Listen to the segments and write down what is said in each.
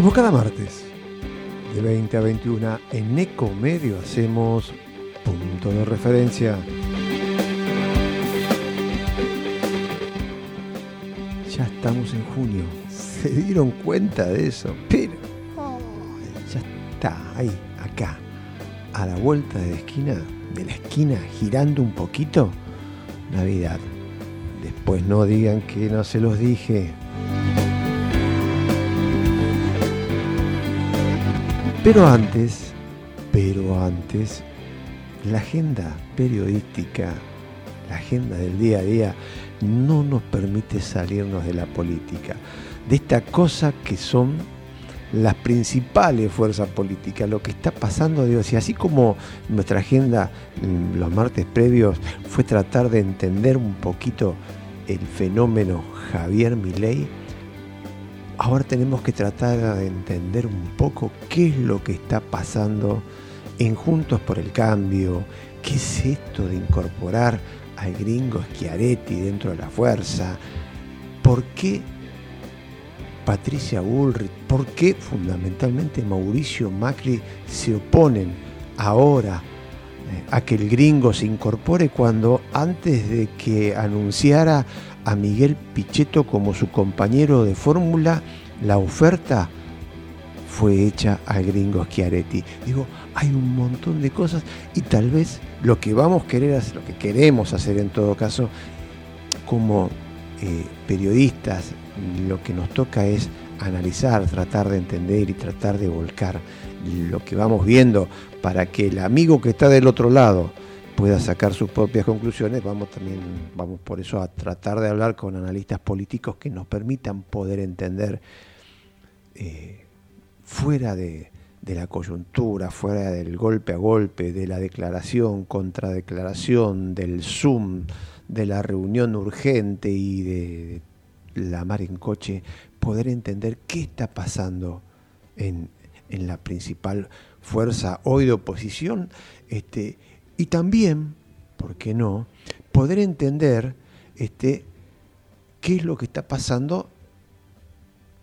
Como cada martes, de 20 a 21, en Ecomedio hacemos punto de referencia. Ya estamos en junio. ¿Se dieron cuenta de eso? Pero ya está ahí, acá, a la vuelta de la esquina, de la esquina, girando un poquito, Navidad. Después no digan que no se los dije. Pero antes, pero antes, la agenda periodística, la agenda del día a día, no nos permite salirnos de la política, de esta cosa que son las principales fuerzas políticas, lo que está pasando, digo, si así como nuestra agenda mm, los martes previos fue tratar de entender un poquito el fenómeno Javier Milei, ahora tenemos que tratar de entender un poco qué es lo que está pasando en Juntos por el Cambio, qué es esto de incorporar al gringo Schiaretti dentro de la fuerza, por qué Patricia Bullrich, por qué fundamentalmente Mauricio Macri se oponen ahora a que el gringo se incorpore cuando antes de que anunciara a Miguel Pichetto como su compañero de fórmula, la oferta fue hecha al gringo Schiaretti. Digo, hay un montón de cosas y tal vez lo que vamos a querer hacer, lo que queremos hacer en todo caso, como eh, periodistas, lo que nos toca es analizar, tratar de entender y tratar de volcar lo que vamos viendo para que el amigo que está del otro lado pueda sacar sus propias conclusiones, vamos también, vamos por eso a tratar de hablar con analistas políticos que nos permitan poder entender eh, fuera de, la coyuntura, fuera del golpe a golpe, de la declaración, contradeclaración, del Zoom, de la reunión urgente y de la mar en coche, poder entender qué está pasando en, en la principal fuerza hoy de oposición este, y también, ¿por qué no?, poder entender este, qué es lo que está pasando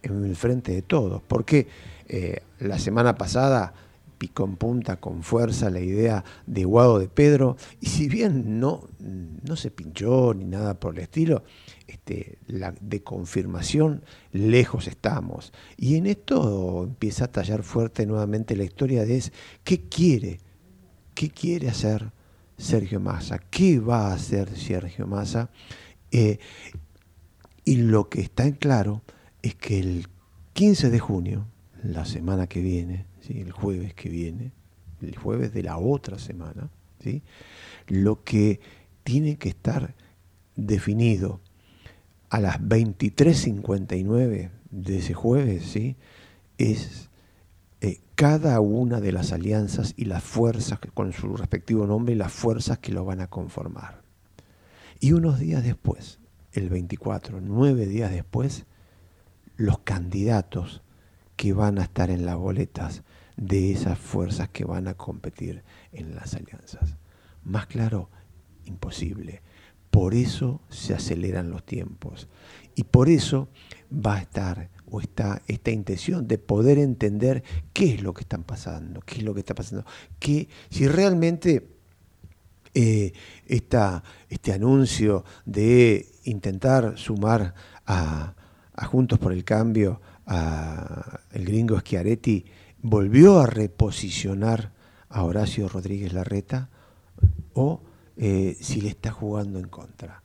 en el frente de todos. Porque eh, la semana pasada picó en punta con fuerza la idea de Guado de Pedro, y si bien no, no se pinchó ni nada por el estilo, este, la, de confirmación lejos estamos. Y en esto empieza a tallar fuerte nuevamente la historia de es, ¿qué quiere qué quiere hacer Sergio Massa, qué va a hacer Sergio Massa. Eh, y lo que está en claro es que el 15 de junio, la semana que viene, el jueves que viene, el jueves de la otra semana, ¿sí? lo que tiene que estar definido a las 23.59 de ese jueves ¿sí? es eh, cada una de las alianzas y las fuerzas, con su respectivo nombre, y las fuerzas que lo van a conformar. Y unos días después, el 24, nueve días después, los candidatos que van a estar en las boletas de esas fuerzas que van a competir en las alianzas. Más claro, imposible. Por eso se aceleran los tiempos. Y por eso va a estar o está esta intención de poder entender qué es lo que están pasando, qué es lo que está pasando, que si realmente eh, este anuncio de intentar sumar a, Juntos por el Cambio, a el gringo Schiaretti, volvió a reposicionar a Horacio Rodríguez Larreta o eh, si le está jugando en contra.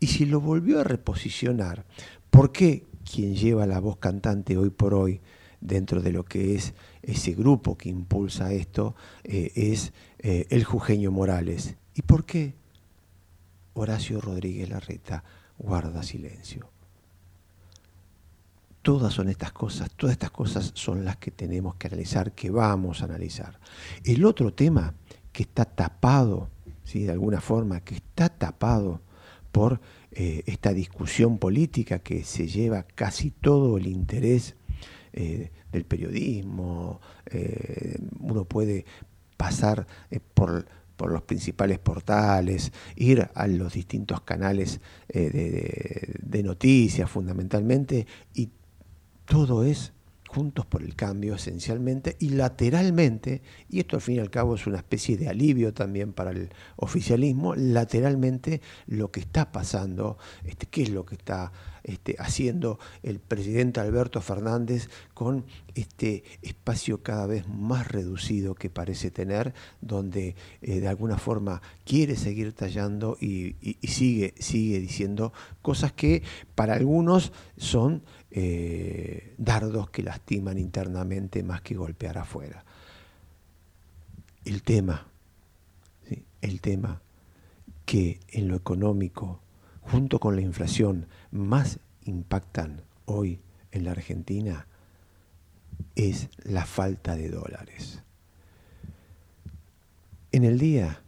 Y si lo volvió a reposicionar, ¿por qué quien lleva la voz cantante hoy por hoy dentro de lo que es ese grupo que impulsa esto, eh, es eh, el Jujeño Morales. ¿Y por qué Horacio Rodríguez Larreta guarda silencio? Todas son estas cosas, todas estas cosas son las que tenemos que analizar, que vamos a analizar. El otro tema que está tapado, de alguna forma, que está tapado por eh, esta discusión política que se lleva casi todo el interés eh, del periodismo. Eh, uno puede pasar por, los principales portales, ir a los distintos canales de noticias fundamentalmente, y todo es Juntos por el Cambio esencialmente y lateralmente, y esto al fin y al cabo es una especie de alivio también para el oficialismo, lateralmente lo que está pasando, este, qué es lo que está este, haciendo el presidente Alberto Fernández con este espacio cada vez más reducido que parece tener, donde eh, de alguna forma quiere seguir tallando y, sigue, sigue diciendo cosas que para algunos son eh, dardos que lastiman internamente más que golpear afuera. El tema, el tema que en lo económico, junto con la inflación, más impactan hoy en la Argentina es la falta de dólares. En el día,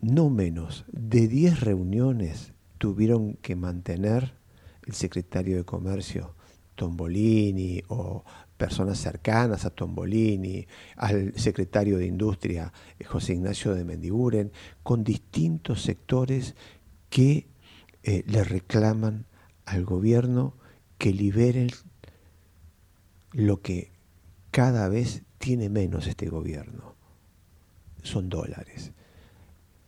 no menos de 10 reuniones tuvieron que mantener el secretario de Comercio, Tombolini, o personas cercanas a Tombolini, al secretario de Industria, José Ignacio de Mendiguren, con distintos sectores que eh, le reclaman al gobierno que liberen lo que cada vez tiene menos este gobierno. Son dólares.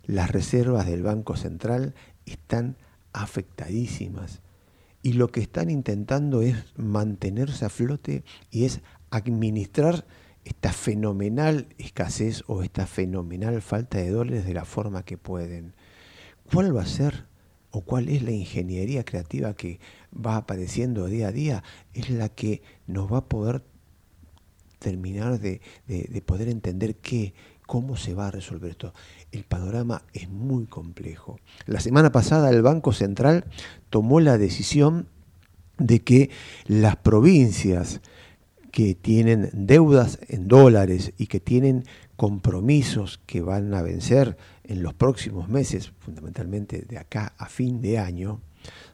Las reservas del Banco Central están afectadísimas y lo que están intentando es mantenerse a flote y es administrar esta fenomenal escasez o esta fenomenal falta de dólares de la forma que pueden. ¿Cuál va a ser o cuál es la ingeniería creativa que va apareciendo día a día? Es la que nos va a poder terminar de, poder entender qué, cómo se va a resolver esto. El panorama es muy complejo. La semana pasada el Banco Central tomó la decisión de que las provincias que tienen deudas en dólares y que tienen compromisos que van a vencer en los próximos meses, fundamentalmente de acá a fin de año,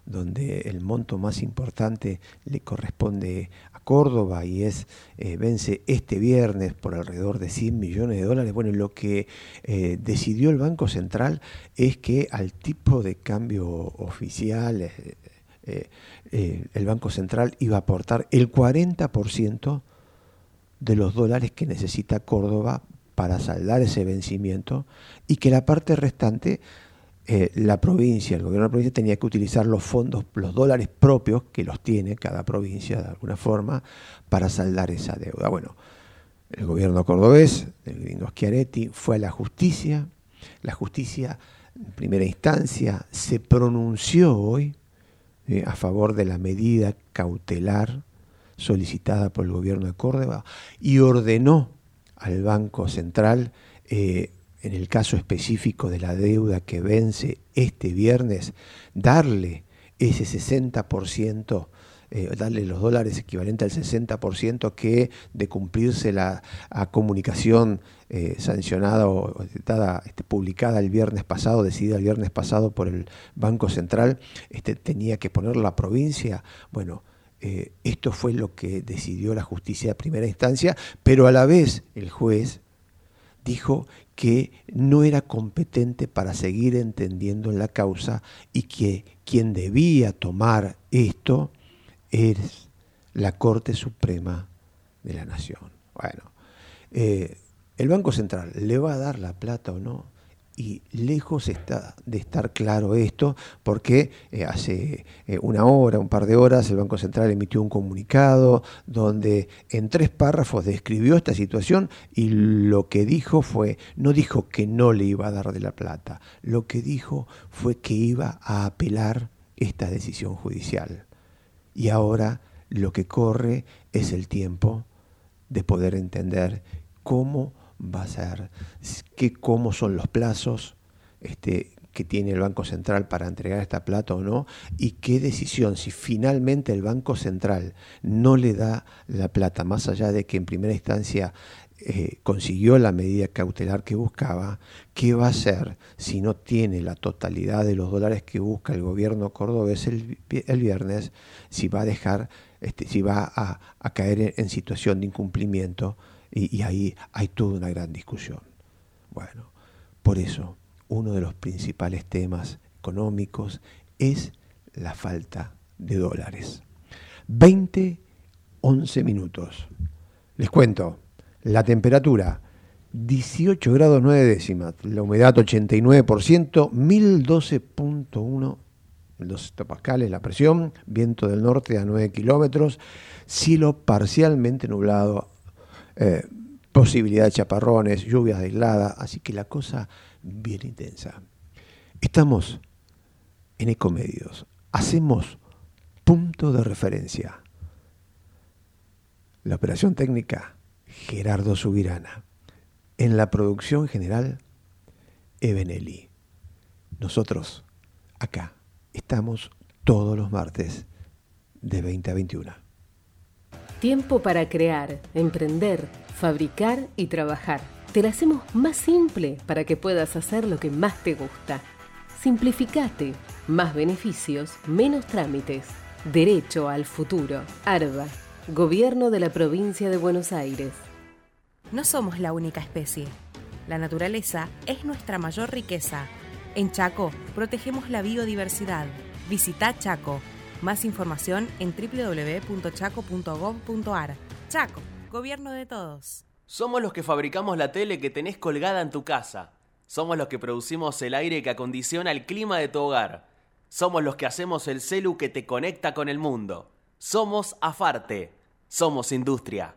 donde el monto más importante le corresponde Córdoba y es eh, vence este viernes por alrededor de 100 millones de dólares. Bueno, lo que eh, decidió el Banco Central es que al tipo de cambio oficial, eh, el Banco Central iba a aportar el 40% de los dólares que necesita Córdoba para saldar ese vencimiento y que la parte restante, eh, la provincia, el gobierno de la provincia tenía que utilizar los fondos, los dólares propios, que los tiene cada provincia de alguna forma, para saldar esa deuda. Bueno, el gobierno cordobés, el gringo Schiaretti, fue a la justicia, la justicia en primera instancia se pronunció hoy eh, a favor de la medida cautelar solicitada por el gobierno de Córdoba y ordenó al Banco Central, eh, en el caso específico de la deuda que vence este viernes, darle ese 60%, eh, darle los dólares equivalente al 60% que de cumplirse la comunicación eh, sancionada o este, publicada el viernes pasado, decidida el viernes pasado por el Banco Central, este, tenía que poner la provincia. Bueno, eh, esto fue lo que decidió la justicia de primera instancia, pero a la vez el juez dijo que no era competente para seguir entendiendo la causa y que quien debía tomar esto es la Corte Suprema de la Nación. Bueno, eh, ¿el Banco Central le va a dar la plata o no? Y lejos está de estar claro esto, porque eh, hace eh, una hora, un par de horas, el Banco Central emitió un comunicado donde en tres párrafos describió esta situación y lo que dijo fue, no dijo que no le iba a dar de la plata, lo que dijo fue que iba a apelar esta decisión judicial. Y ahora lo que corre es el tiempo de poder entender cómo va a ser, qué, cómo son los plazos este, que tiene el Banco Central para entregar esta plata o no, y qué decisión, si finalmente el Banco Central no le da la plata, más allá de que en primera instancia eh, consiguió la medida cautelar que buscaba, ¿qué va a hacer si no tiene la totalidad de los dólares que busca el gobierno cordobés el, el viernes, si va a dejar, este, si va a, a caer en situación de incumplimiento? Y, ahí hay toda una gran discusión. Bueno, por eso uno de los principales temas económicos es la falta de dólares. 20 11 minutos. Les cuento, la temperatura 18 grados 9 décimas, la humedad 89%, 1012.1 12 pascales la presión, viento del norte a 9 kilómetros, cielo parcialmente nublado, eh, posibilidad de chaparrones, lluvias aisladas, así que la cosa bien intensa. Estamos en Ecomedios, hacemos punto de referencia. La operación técnica, Gerardo Subirana. En la producción general, Ebenelli. Nosotros, acá, estamos todos los martes de 20 a 21. Tiempo para crear, emprender, fabricar y trabajar. Te lo hacemos más simple para que puedas hacer lo que más te gusta. Simplificate. Más beneficios, menos trámites. Derecho al futuro. ARBA. Gobierno de la provincia de Buenos Aires. No somos la única especie. La naturaleza es nuestra mayor riqueza. En Chaco protegemos la biodiversidad. Visita Chaco. Más información en www.chaco.gov.ar. Chaco, gobierno de todos. Somos los que fabricamos la tele que tenés colgada en tu casa. Somos los que producimos el aire que acondiciona el clima de tu hogar. Somos los que hacemos el celu que te conecta con el mundo. Somos Afarte. Somos industria.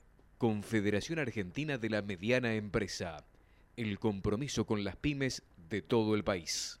Confederación Argentina de la Mediana Empresa. El compromiso con las pymes de todo el país.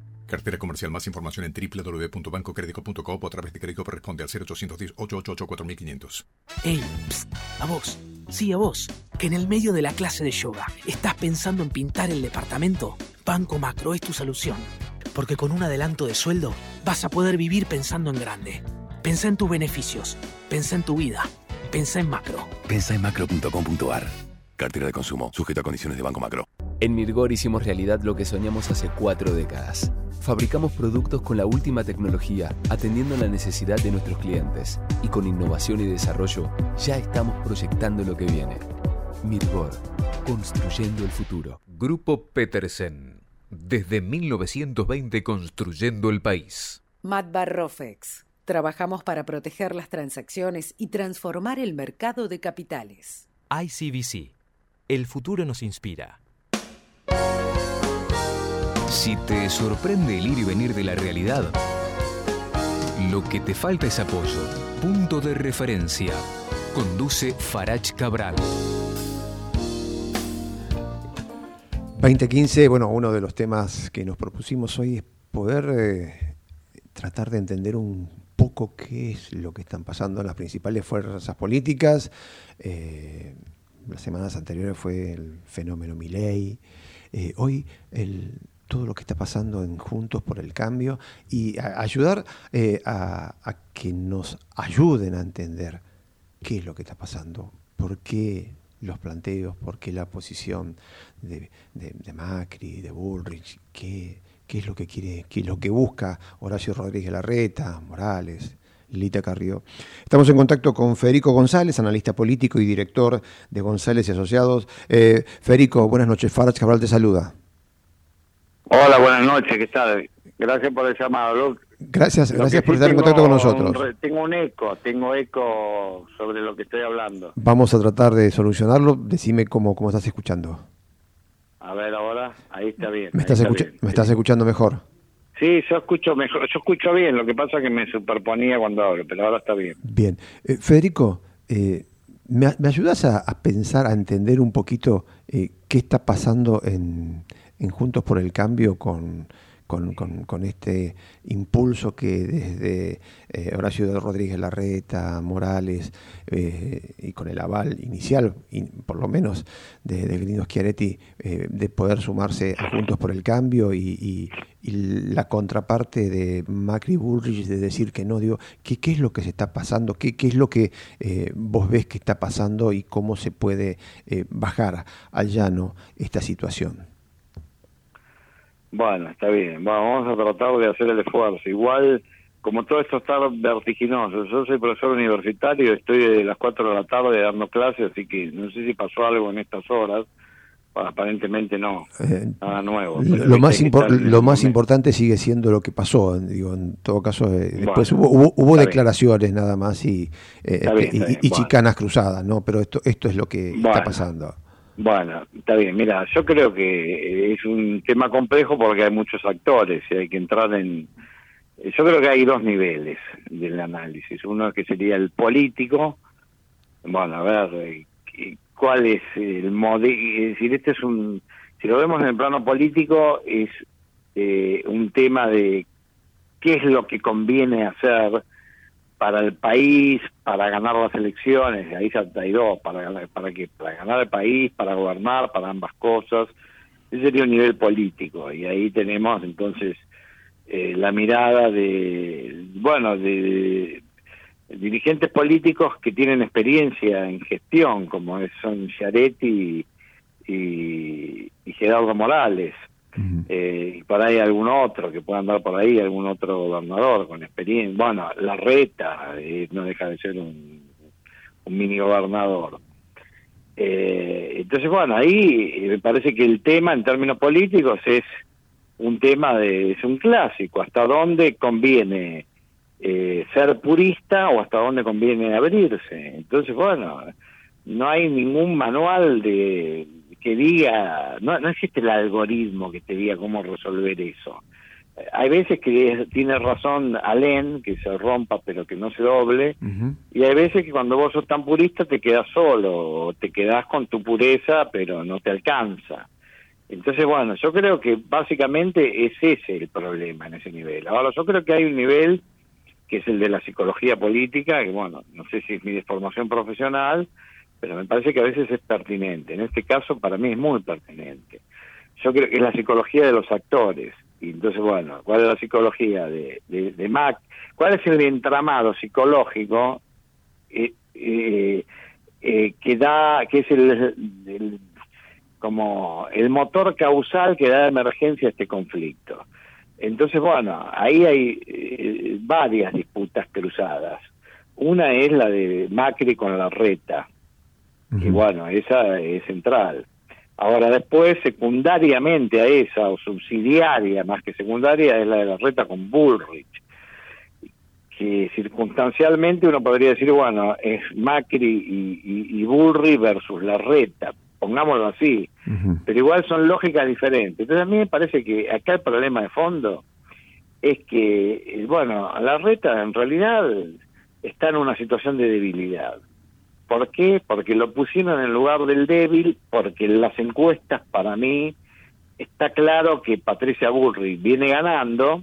Cartera comercial. Más información en www.bancocredico.com o a través de crédito responde al 0810-888-4500. Ey, a vos. Sí, a vos. Que en el medio de la clase de yoga estás pensando en pintar el departamento. Banco Macro es tu solución. Porque con un adelanto de sueldo vas a poder vivir pensando en grande. Pensá en tus beneficios. Pensá en tu vida. Pensá en macro. Pensá en macro.com.ar. Cartera de consumo, sujeto a condiciones de Banco Macro. En Mirgor hicimos realidad lo que soñamos hace cuatro décadas. Fabricamos productos con la última tecnología, atendiendo la necesidad de nuestros clientes. Y con innovación y desarrollo, ya estamos proyectando lo que viene. Mirgor, construyendo el futuro. Grupo Petersen. Desde 1920 construyendo el país. Matt Rofex. Trabajamos para proteger las transacciones y transformar el mercado de capitales. ICBC. El futuro nos inspira. Si te sorprende el ir y venir de la realidad, lo que te falta es apoyo. Punto de referencia. Conduce Farach Cabral. 2015, bueno, uno de los temas que nos propusimos hoy es poder eh, tratar de entender un poco qué es lo que están pasando en las principales fuerzas políticas. Eh, las semanas anteriores fue el fenómeno Milei. Eh, hoy todo lo que está pasando en Juntos por el Cambio y ayudar eh, a, que nos ayuden a entender qué es lo que está pasando, por qué los planteos, por qué la posición de, Macri, de Bullrich, qué, qué, es lo que quiere, qué es lo que busca Horacio Rodríguez Larreta, Morales, Lita Carrió. Estamos en contacto con Federico González, analista político y director de González y Asociados. Eh, Federico, buenas noches. Farage Cabral te saluda. Hola, buenas noches, ¿qué tal? Gracias por el llamado. gracias, gracias por estar en contacto con nosotros. tengo un eco, tengo eco sobre lo que estoy hablando. Vamos a tratar de solucionarlo. Decime cómo, cómo estás escuchando. A ver, ahora, ahí está bien. ¿Me, estás, ¿me estás escuchando mejor? Sí, yo escucho mejor, yo escucho bien, lo que pasa es que me superponía cuando hablo, pero ahora está bien. Bien. Eh, Federico, eh, ¿Me, ayudas a, pensar, a entender un poquito eh, qué está pasando en, en Juntos por el Cambio con, con, este impulso que desde eh, Horacio Rodríguez Larreta, Morales eh, y con el aval inicial, por lo menos de, de Grino eh, de poder sumarse a Juntos por el Cambio y, la contraparte de Macri Bullrich de decir que no, digo, ¿qué, qué es lo que se está pasando? ¿Qué, qué es lo que vos ves que está pasando y cómo se puede bajar al llano esta situación? Bueno, está bien. vamos a tratar de hacer el esfuerzo. Igual, como todo esto está vertiginoso, yo soy profesor universitario, estoy de las 4 de la tarde dando clases, así que no sé si pasó algo en estas horas. Aparentemente no, eh, nada nuevo. Lo más, lo más importante sigue siendo lo que pasó. Digo, en todo caso, eh, después hubo, hubo, declaraciones nada más y, eh, y, chicanas cruzadas, ¿no? Pero esto, esto es lo que está pasando. Bueno, está bien. Mira, yo creo que es un tema complejo porque hay muchos actores y hay que entrar en... Yo creo que hay dos niveles del análisis. Uno que sería el político. Bueno, a ver, eh, ¿cuál es el modelo? Es decir, este es un... Si lo vemos en el plano político, es eh, un tema de qué es lo que conviene hacer para el país, para ganar las elecciones, ahí hay dos, para, para, que, para ganar el país, para gobernar, para ambas cosas. Ese sería un nivel político y ahí tenemos entonces eh, la mirada de, bueno, de, dirigentes políticos que tienen experiencia en gestión, como son Chiaretti y, y Gerardo Morales eh, y por ahí algún otro que pueda andar por ahí, algún otro gobernador con experiencia. Bueno, la reta eh, no deja de ser un, mini gobernador. Eh, entonces, bueno, ahí me parece que el tema en términos políticos es un tema de, es un clásico, hasta dónde conviene ser purista o hasta dónde conviene abrirse. Entonces, bueno, no hay ningún manual de que diga, no, no existe el algoritmo que te diga cómo resolver eso. Eh, hay veces que tiene razón Alén, que se rompa pero que no se doble, y hay veces que cuando vos sos tan purista te quedas solo, o te quedas con tu pureza pero no te alcanza. Entonces, bueno, yo creo que básicamente es ese el problema en ese nivel. Ahora, yo creo que hay un nivel que es el de la psicología política, que bueno, no sé si es mi formación profesional, pero me parece que a veces es pertinente. En este caso, para mí es muy pertinente. Yo creo que es la psicología de los actores. Y entonces, bueno, ¿cuál es la psicología de, Mac? ¿Cuál es el entramado psicológico eh, eh, eh, que da, que es el, como el motor causal que da emergencia a este conflicto? Entonces, bueno, ahí hay varias disputas cruzadas. Una es la de Macri con la reta, y bueno, esa es central. Ahora después, secundariamente a esa, o subsidiaria más que secundaria, es la de la reta con Bullrich, que circunstancialmente uno podría decir, bueno, es Macri y, Bullrich versus la reta, pongámoslo así, pero igual son lógicas diferentes. Entonces a mí me parece que acá el problema de fondo es que, eh, bueno, la reta en realidad está en una situación de debilidad ¿Por qué? Porque lo pusieron en lugar del débil, porque en las encuestas para mí está claro que Patricia Bullrich viene ganando,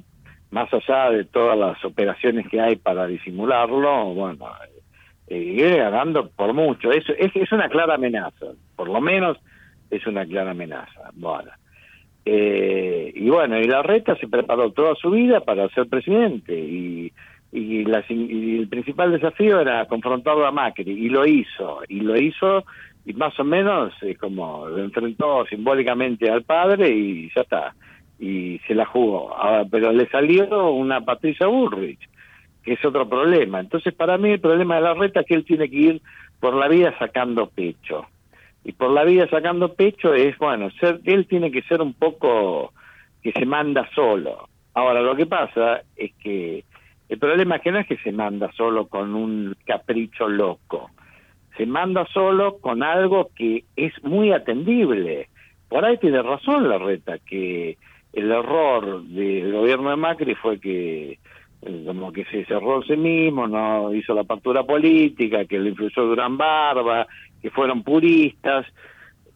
más allá de todas las operaciones que hay para disimularlo, bueno, eh, viene ganando por mucho. Es, es, una clara amenaza, por lo menos es una clara amenaza. Bueno. Eh, y bueno, y la reta se preparó toda su vida para ser presidente y y, el principal desafío era confrontarlo a Macri y lo hizo y lo hizo y más o menos es como lo enfrentó simbólicamente al padre y ya está y se la jugó. Ah, pero le salió una Patricia Bullrich que es otro problema. Entonces para mí el problema de la reta es que él tiene que ir por la vida sacando pecho. Y por la vida sacando pecho es bueno ser él tiene que ser un poco que se manda solo. Ahora lo que pasa es que el problema que no es que se manda solo con un capricho loco, se manda solo con algo que es muy atendible. Por ahí tiene razón la reta, que el error del gobierno de Macri fue que eh, como que se cerró sí mismo, no hizo la apertura política, que le influyó Durán Barba, que fueron puristas.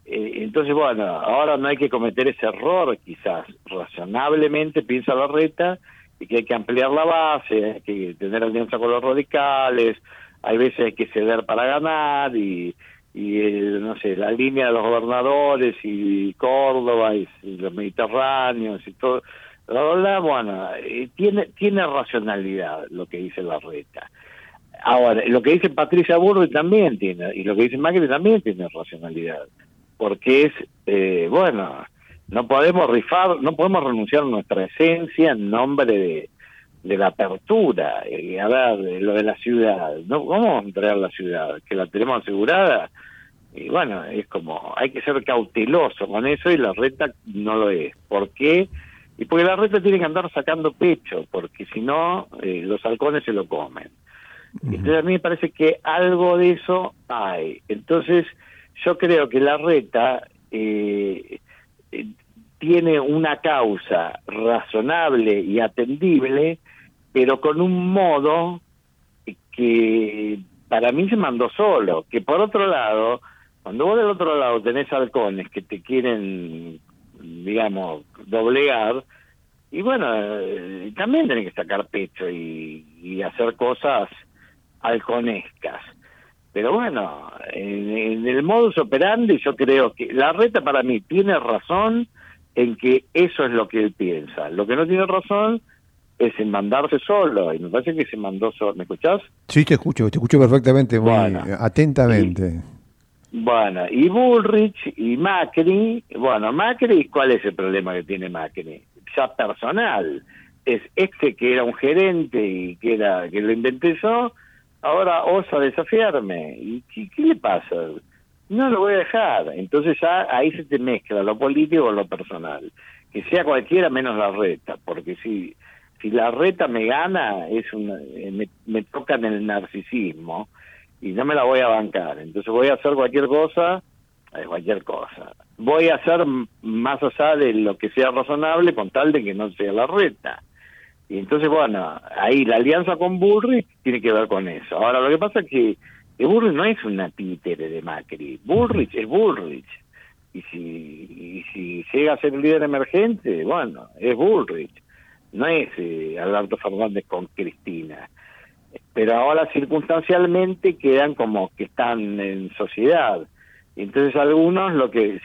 Eh, entonces, bueno, ahora no hay que cometer ese error, quizás razonablemente piensa la reta, que hay que ampliar la base, hay que tener alianza con los radicales, hay veces hay que ceder para ganar, y, y eh, no sé, la línea de los gobernadores y Córdoba y, los mediterráneos y todo, la bueno, eh, tiene, tiene racionalidad lo que dice la reta. Ahora, lo que dice Patricia Burri también tiene, y lo que dice Macri también tiene racionalidad, porque es, eh, bueno, no podemos rifar, no podemos renunciar a nuestra esencia en nombre de, de la apertura, y a ver, lo de la ciudad, ¿no? ¿cómo vamos a entregar la ciudad? ¿Que la tenemos asegurada? Y bueno, es como, hay que ser cauteloso con eso y la reta no lo es. ¿Por qué? Y porque la reta tiene que andar sacando pecho, porque si no, eh, los halcones se lo comen. Entonces a mí me parece que algo de eso hay. Entonces yo creo que la reta eh, eh, tiene una causa razonable y atendible, pero con un modo que para mí se mandó solo, que por otro lado, cuando vos del otro lado tenés halcones que te quieren, digamos, doblegar, y bueno, eh, también tenés que sacar pecho y, hacer cosas halconescas. Pero bueno, en, en, el modus operandi yo creo que la reta para mí tiene razón en que eso es lo que él piensa. Lo que no tiene razón es en mandarse solo, y me parece que se mandó solo. ¿Me escuchás? Sí, te escucho, te escucho perfectamente, muy atentamente. Y, bueno, y Bullrich y Macri, bueno, Macri, ¿cuál es el problema que tiene Macri? Ya personal. Es este que era un gerente y que era que lo inventé yo, ahora osa desafiarme. ¿Y qué, qué le pasa? No lo voy a dejar. Entonces ya ahí se te mezcla lo político con lo personal. Que sea cualquiera menos la reta, porque si si la reta me gana, es una, eh, me, me toca en el narcisismo y no me la voy a bancar. Entonces voy a hacer cualquier cosa, eh, cualquier cosa. Voy a hacer más allá de lo que sea razonable con tal de que no sea la reta. Y entonces, bueno, ahí la alianza con Burri tiene que ver con eso. Ahora, lo que pasa es que, que Burrich no es una títere de Macri. Burrich es Burrich. Y si, y si llega a ser líder emergente, bueno, es Bullrich no es eh, Alberto Fernández con Cristina. Pero ahora circunstancialmente quedan como que están en sociedad. Entonces algunos lo que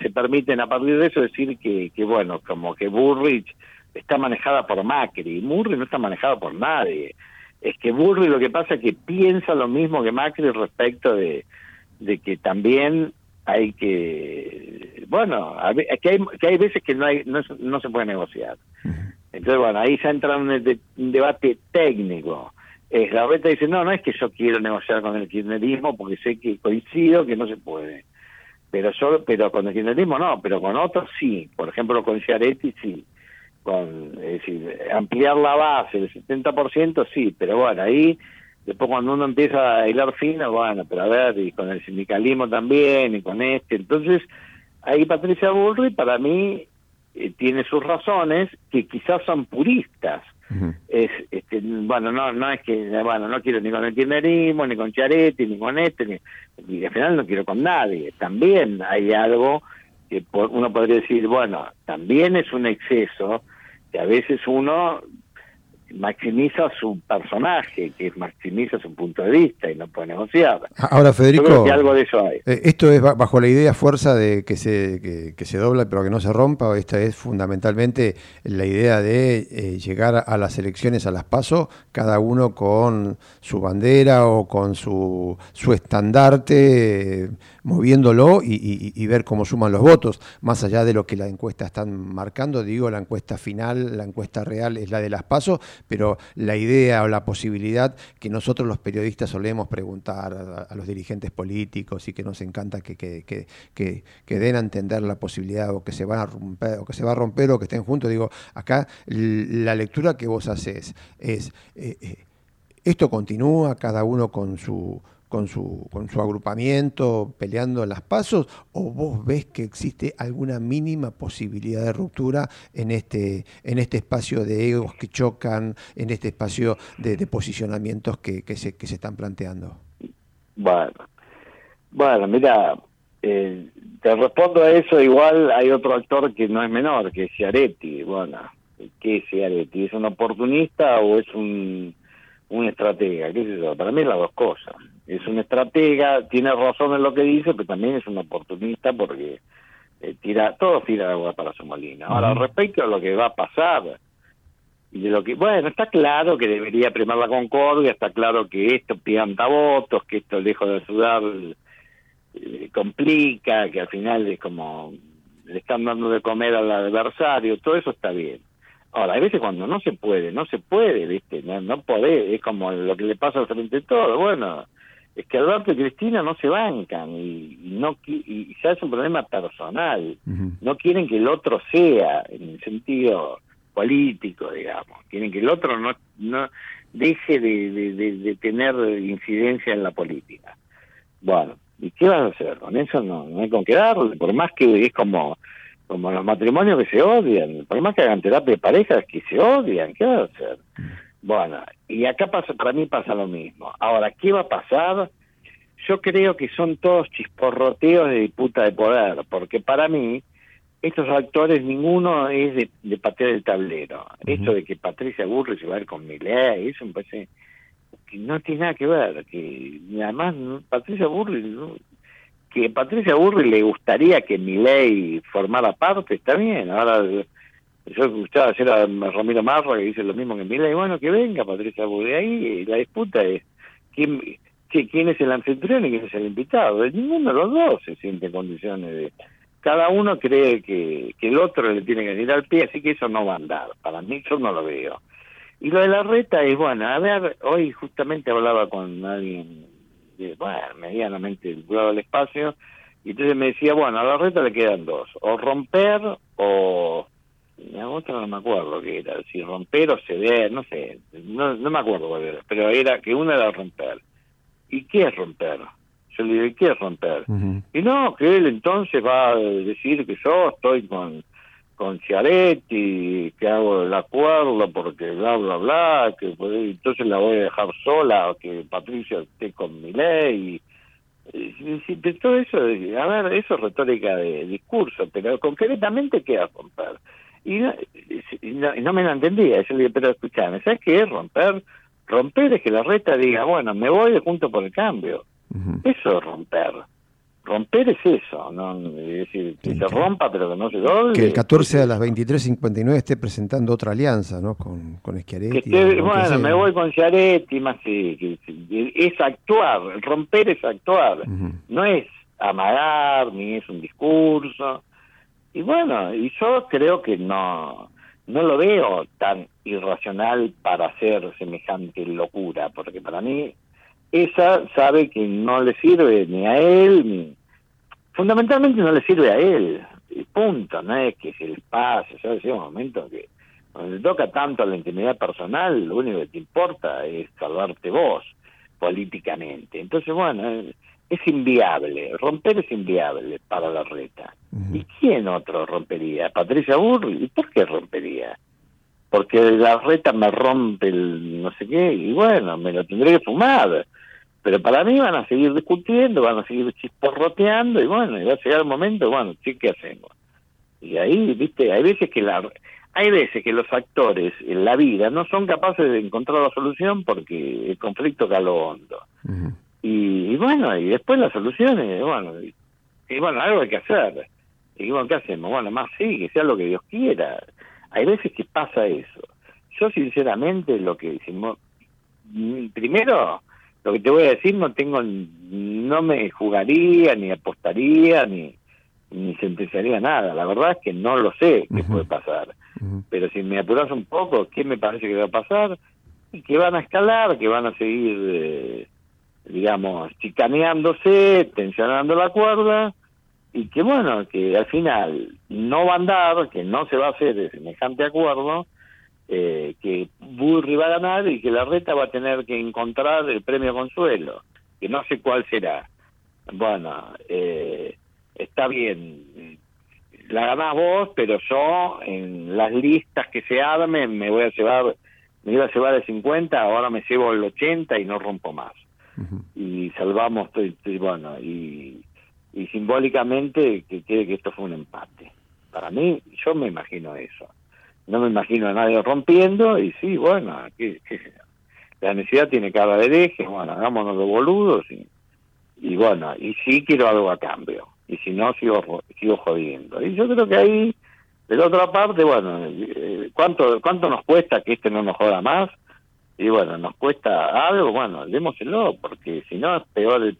se, permiten a partir de eso decir que, que bueno, como que Burrich está manejada por Macri. Burrich no está manejado por nadie. Es que Burrich lo que pasa es que piensa lo mismo que Macri respecto de, de que también hay que bueno que hay que hay veces que no hay no, no se puede negociar entonces, bueno, ahí se entra un, un debate técnico. Es, la reta dice, no, no es que yo quiero negociar con el kirchnerismo porque sé que coincido que no se puede. Pero yo, pero con el kirchnerismo no, pero con otros sí. Por ejemplo, con Ciaretti sí. Con, es decir, ampliar la base del 70% sí, pero bueno, ahí después cuando uno empieza a hilar fino, bueno, pero a ver, y con el sindicalismo también, y con este, entonces ahí Patricia Burri para mí eh, tiene sus razones que quizás son puristas. es este, bueno no no es que bueno no quiero ni con el kirchnerismo ni con Chiaretti ni con este ni, y al final no quiero con nadie también hay algo que uno podría decir bueno también es un exceso que a veces uno maximiza su personaje, que maximiza su punto de vista y no puede negociar. Ahora, Federico, algo de eso hay. Eh, ¿esto es bajo la idea fuerza de que se, que, se dobla pero que no se rompa? ¿O esta es fundamentalmente la idea de eh, llegar a las elecciones, a las pasos, cada uno con su bandera o con su, su estandarte, moviéndolo y, ver cómo suman los votos, más allá de lo que las encuestas están marcando? Digo, la encuesta final, la encuesta real es la de las pasos pero la idea o la posibilidad que nosotros los periodistas solemos preguntar a, los dirigentes políticos y que nos encanta que, que, que, que, den a entender la posibilidad o que se van a romper o que se va a romper o que estén juntos, digo, acá la lectura que vos haces es, eh, eh, esto continúa, cada uno con su con su, con su agrupamiento peleando las pasos o vos ves que existe alguna mínima posibilidad de ruptura en este, en este espacio de egos que chocan, en este espacio de, posicionamientos que, que, se, que se están planteando? Bueno, bueno, mira, eh, te respondo a eso, igual hay otro actor que no es menor, que es Ciaretti. Bueno, ¿qué es Ciaretti? ¿Es un oportunista o es un, un estratega? ¿Qué es eso? Para mí las dos cosas es un estratega, tiene razón en lo que dice, pero también es un oportunista porque eh, tira, todo tira agua para su molina. Ahora, respecto a lo que va a pasar, y de lo que, bueno, está claro que debería primar la concordia, está claro que esto pianta votos, que esto lejos de ayudar eh, complica, que al final es como le están dando de comer al adversario, todo eso está bien. Ahora, hay veces cuando no se puede, no se puede, ¿viste? No, no puede, es como lo que le pasa al frente de todo. Bueno, es que Alberto y Cristina no se bancan y, no y ya es un problema personal. No quieren que el otro sea, en el sentido político, digamos. Quieren que el otro no, no deje de, de, tener incidencia en la política. Bueno, ¿y qué van a hacer? Con eso no, no hay con qué darle, por más que es como como los matrimonios que se odian, por más que hagan terapia de parejas que se odian, ¿qué van a hacer? Bueno, y acá pasa, para mí pasa lo mismo. Ahora, ¿qué va a pasar? Yo creo que son todos chisporroteos de disputa de poder, porque para mí estos actores ninguno es de, de patear el tablero. Esto de que Patricia Burri se va a ver con Milei, eso me parece que no tiene nada que ver. Que además Patricia Burri, que Patricia Burri le gustaría que Milei formara parte, está bien. Ahora yo escuchaba ayer a Ramiro Marra que dice lo mismo que Mila, y bueno, que venga Patricia de ahí la disputa es quién, quién es el anfitrión y quién es el invitado. Ninguno de los dos se siente en condiciones de... Cada uno cree que, que el otro le tiene que ir al pie, así que eso no va a andar. Para mí yo no lo veo. Y lo de la reta es, bueno, a ver, hoy justamente hablaba con alguien, de, bueno, medianamente vinculado al espacio, y entonces me decía, bueno, a la reta le quedan dos, o romper o la otra no me acuerdo qué era, si romper o ceder, no sé, no, no me acuerdo cuál era, pero era que una era romper. ¿Y qué es romper? Yo le dije, ¿qué es romper? Y no, que él entonces va a decir que yo estoy con con Ciaretti, que hago el acuerdo porque bla, bla, bla, que entonces la voy a dejar sola, o que Patricia esté con mi ley. Y, todo eso, a ver, eso es retórica de discurso, pero concretamente, ¿qué es romper? Y no, me lo entendía. Yo le dije, pero escuchame, ¿sabes qué es romper? Romper es que la reta diga, bueno, me voy de junto por el cambio. Eso es romper. Romper es eso, ¿no? Es decir, que se rompa pero que no se doble. Que el 14 a las 23.59 esté presentando otra alianza, ¿no? Con, con Schiaretti. bueno, me voy con Schiaretti, más sí, es actuar, romper es actuar, no es amagar, ni es un discurso. Y bueno, y yo creo que no, no lo veo tan irracional para hacer semejante locura, porque para mí esa sabe que no le sirve ni a él, ni fundamentalmente no le sirve a él, y punto, no es que se le pase, ya decía un momento que cuando le toca tanto a la intimidad personal, lo único que te importa es salvarte vos políticamente. Entonces, bueno, es inviable, romper es inviable para la reta. ¿Y quién otro rompería? ¿Patricia Burri? ¿Y por qué rompería? Porque la reta me rompe el no sé qué, y bueno, me lo tendré que fumar. Pero para mí van a seguir discutiendo, van a seguir chisporroteando, y bueno, y va a llegar el momento, bueno, ¿qué hacemos? Y ahí, viste, hay veces que la hay veces que los actores en la vida no son capaces de encontrar la solución porque el conflicto caló hondo. Y, bueno, y después las soluciones, bueno, y, bueno, algo hay que hacer. Y bueno, ¿qué hacemos? Bueno, más sí, que sea lo que Dios quiera. Hay veces que pasa eso. Yo sinceramente lo que decimos, mm, primero, lo que te voy a decir, no tengo, no me jugaría, ni apostaría, ni, ni sentenciaría nada. La verdad es que no lo sé qué puede pasar. Pero si me apuras un poco, ¿qué me parece que va a pasar? Que van a escalar, que van a seguir... Eh, digamos, chicaneándose, tensionando la cuerda, y que bueno, que al final no va a andar, que no se va a hacer semejante acuerdo, eh, que Burri va a ganar y que la reta va a tener que encontrar el premio consuelo. que no sé cuál será. Bueno, eh, está bien, la ganás vos, pero yo en las listas que se armen me voy a llevar, me iba a llevar el 50, ahora me llevo el 80 y no rompo más. Y salvamos, y, bueno, y, y simbólicamente que quede que esto fue un empate. Para mí, yo me imagino eso. No me imagino a nadie rompiendo y sí, bueno, que, la necesidad tiene cara de eje, bueno, hagámonos de boludos y, y bueno, y sí quiero algo a cambio y si no sigo sigo jodiendo. Y yo creo que ahí de la otra parte bueno eh, cuánto cuánto nos cuesta que este no nos joda más y bueno nos cuesta algo bueno démoselo porque si no es peor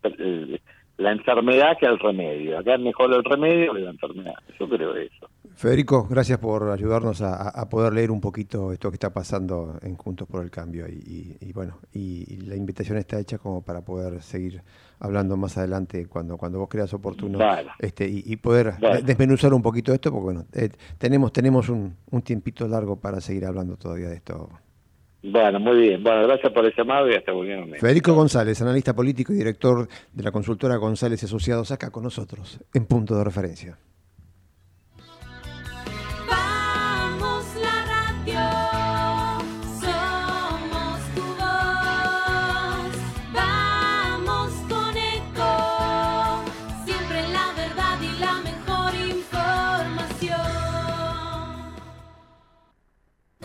la enfermedad que el remedio. Acá es mejor el remedio que la enfermedad. Yo creo eso. Federico, gracias por ayudarnos a, poder leer un poquito esto que está pasando en Juntos por el Cambio y, bueno, y, la invitación está hecha como para poder seguir hablando más adelante cuando cuando vos creas oportuno este y, poder desmenuzar un poquito esto porque bueno, eh, tenemos tenemos un, un tiempito largo para seguir hablando todavía de esto. Bueno, muy bien. Bueno, gracias por el llamado y hasta mañana. Federico González, analista político y director de la consultora González Asociados, acá con nosotros, en punto de referencia.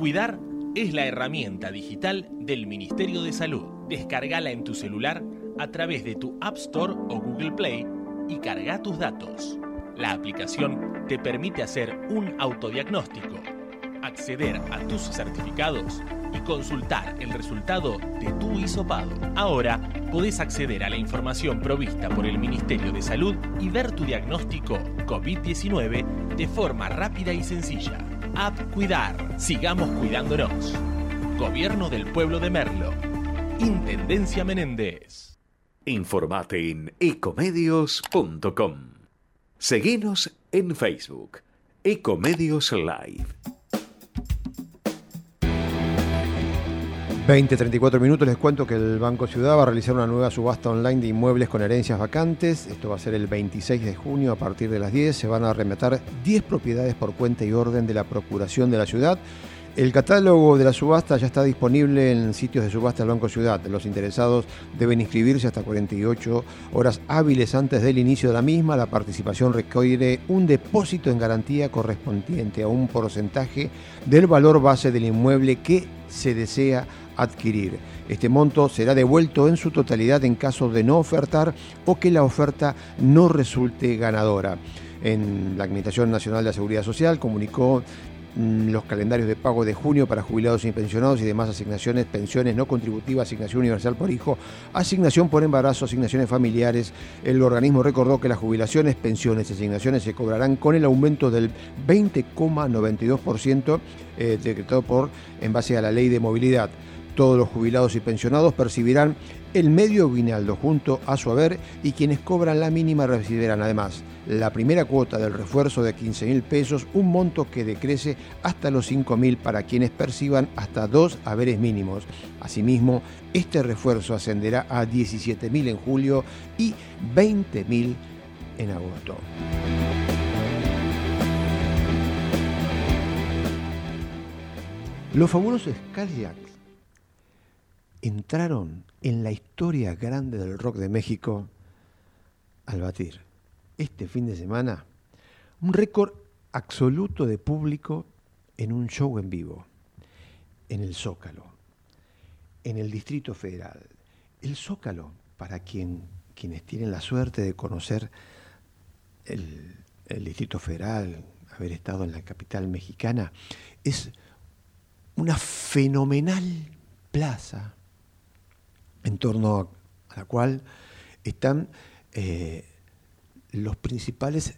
Cuidar es la herramienta digital del Ministerio de Salud. Descargala en tu celular a través de tu App Store o Google Play y carga tus datos. La aplicación te permite hacer un autodiagnóstico, acceder a tus certificados y consultar el resultado de tu hisopado. Ahora podés acceder a la información provista por el Ministerio de Salud y ver tu diagnóstico COVID-19 de forma rápida y sencilla. App Cuidar. Sigamos cuidándonos. Gobierno del Pueblo de Merlo. Intendencia Menéndez. Informate en ecomedios.com. Seguinos en Facebook. Ecomedios Live. 20, 34 minutos les cuento que el Banco Ciudad va a realizar una nueva subasta online de inmuebles con herencias vacantes. Esto va a ser el 26 de junio a partir de las 10. Se van a arrematar 10 propiedades por cuenta y orden de la Procuración de la Ciudad. El catálogo de la subasta ya está disponible en sitios de subasta del Banco Ciudad. Los interesados deben inscribirse hasta 48 horas hábiles antes del inicio de la misma. La participación requiere un depósito en garantía correspondiente a un porcentaje del valor base del inmueble que se desea adquirir. Este monto será devuelto en su totalidad en caso de no ofertar o que la oferta no resulte ganadora. En la Administración Nacional de la Seguridad Social comunicó mm, los calendarios de pago de junio para jubilados y pensionados y demás asignaciones, pensiones no contributivas, asignación universal por hijo, asignación por embarazo, asignaciones familiares. El organismo recordó que las jubilaciones, pensiones y asignaciones se cobrarán con el aumento del 20,92% eh, decretado por en base a la ley de movilidad. Todos los jubilados y pensionados percibirán el medio guinaldo junto a su haber y quienes cobran la mínima recibirán además la primera cuota del refuerzo de 15 mil pesos, un monto que decrece hasta los 5 mil para quienes perciban hasta dos haberes mínimos. Asimismo, este refuerzo ascenderá a 17 mil en julio y 20 mil en agosto. Los fabulosos Skyjacks entraron en la historia grande del rock de México al batir este fin de semana un récord absoluto de público en un show en vivo, en el Zócalo, en el Distrito Federal. El Zócalo, para quien, quienes tienen la suerte de conocer el, el Distrito Federal, haber estado en la capital mexicana, es una fenomenal plaza en torno a la cual están eh, los principales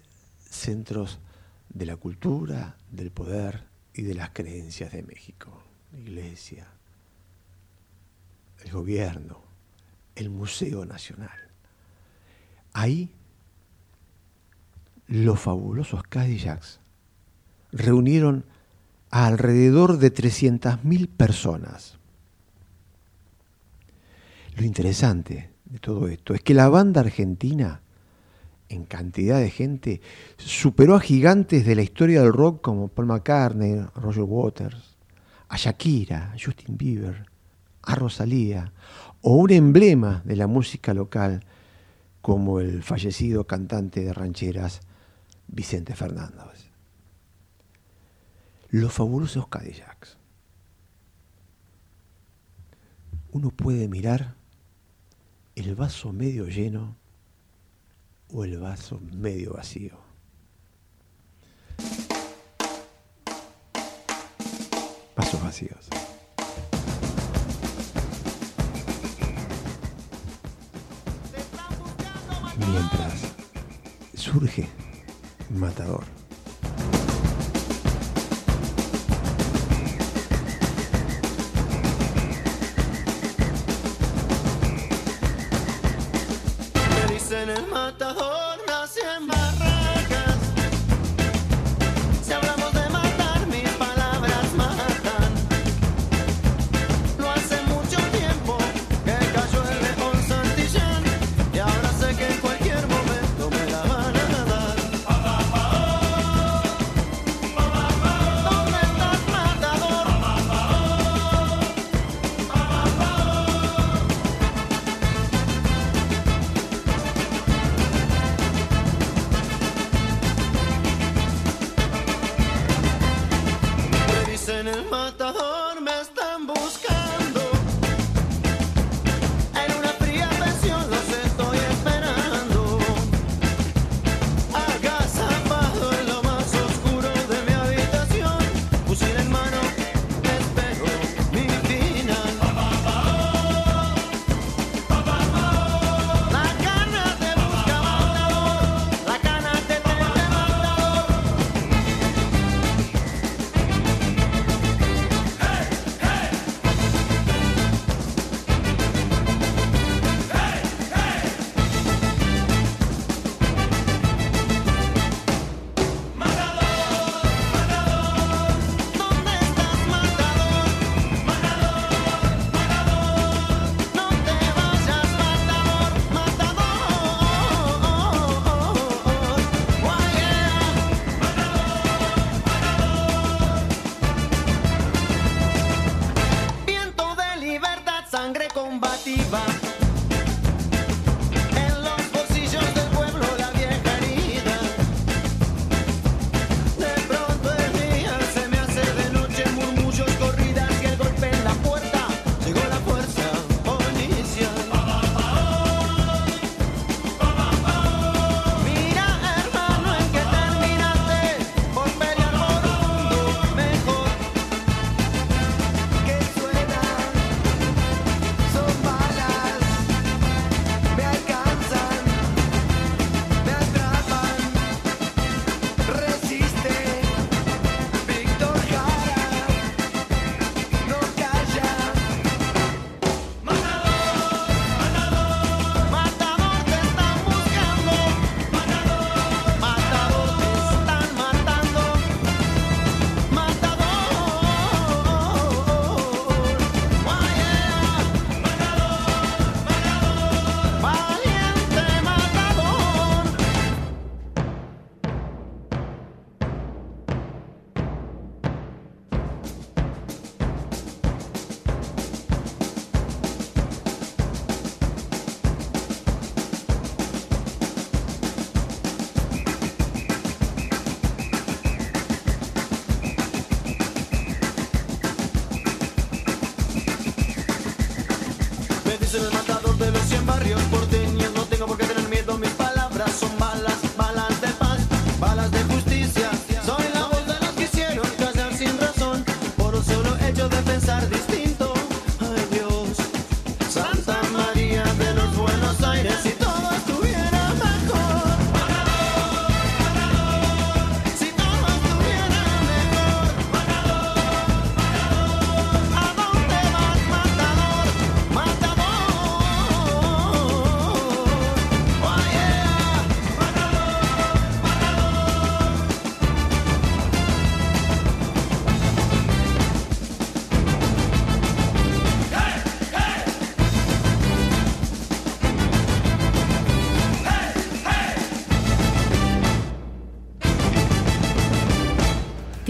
centros de la cultura, del poder y de las creencias de México. La iglesia, el gobierno, el Museo Nacional. Ahí los fabulosos Cadillacs reunieron a alrededor de 300.000 personas. Lo interesante de todo esto es que la banda argentina, en cantidad de gente, superó a gigantes de la historia del rock como Paul McCartney, Roger Waters, a Shakira, a Justin Bieber, a Rosalía, o un emblema de la música local como el fallecido cantante de rancheras Vicente Fernández. Los fabulosos Cadillacs. Uno puede mirar el vaso medio lleno o el vaso medio vacío. Vasos vacíos. Mientras surge Matador.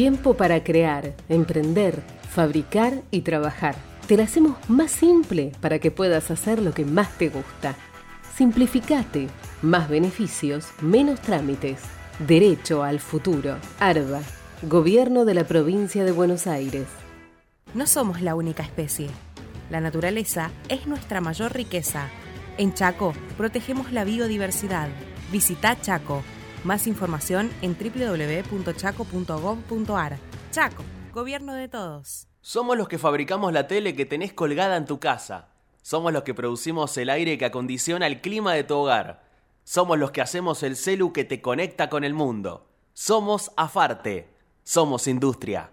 Tiempo para crear, emprender, fabricar y trabajar. Te la hacemos más simple para que puedas hacer lo que más te gusta. Simplificate. Más beneficios, menos trámites. Derecho al futuro. ARBA. Gobierno de la provincia de Buenos Aires. No somos la única especie. La naturaleza es nuestra mayor riqueza. En Chaco protegemos la biodiversidad. Visita Chaco. Más información en www.chaco.gov.ar. Chaco, gobierno de todos. Somos los que fabricamos la tele que tenés colgada en tu casa. Somos los que producimos el aire que acondiciona el clima de tu hogar. Somos los que hacemos el celu que te conecta con el mundo. Somos Afarte. Somos industria.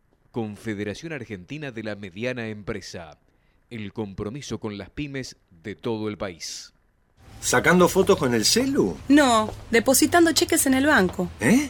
Confederación Argentina de la Mediana Empresa. El compromiso con las pymes de todo el país. ¿Sacando fotos con el celu? No, depositando cheques en el banco. ¿Eh?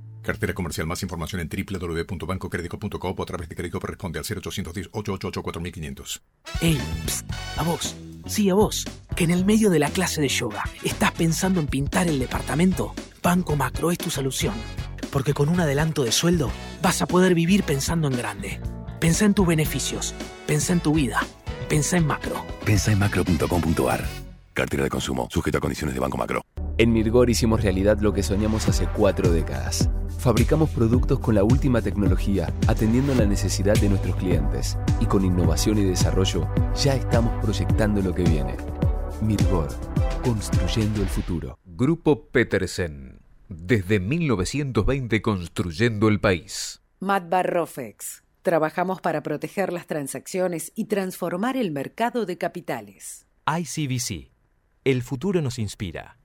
Cartera comercial. Más información en www.bancocredico.com o a través de Credicop responde al 0810-888-4500. ¡Ey! psst, a vos. Sí, a vos. Que en el medio de la clase de yoga estás pensando en pintar el departamento. Banco Macro es tu solución. Porque con un adelanto de sueldo vas a poder vivir pensando en grande. Pensá en tus beneficios. Pensá en tu vida. Pensá en macro. Pensa en macro.com.ar. Cartera de consumo, sujeto a condiciones de Banco Macro. En Mirgor hicimos realidad lo que soñamos hace cuatro décadas. Fabricamos productos con la última tecnología, atendiendo la necesidad de nuestros clientes. Y con innovación y desarrollo, ya estamos proyectando lo que viene. Mirgor, construyendo el futuro. Grupo Petersen. Desde 1920 construyendo el país. Matbar Rofex. Trabajamos para proteger las transacciones y transformar el mercado de capitales. ICBC. El futuro nos inspira.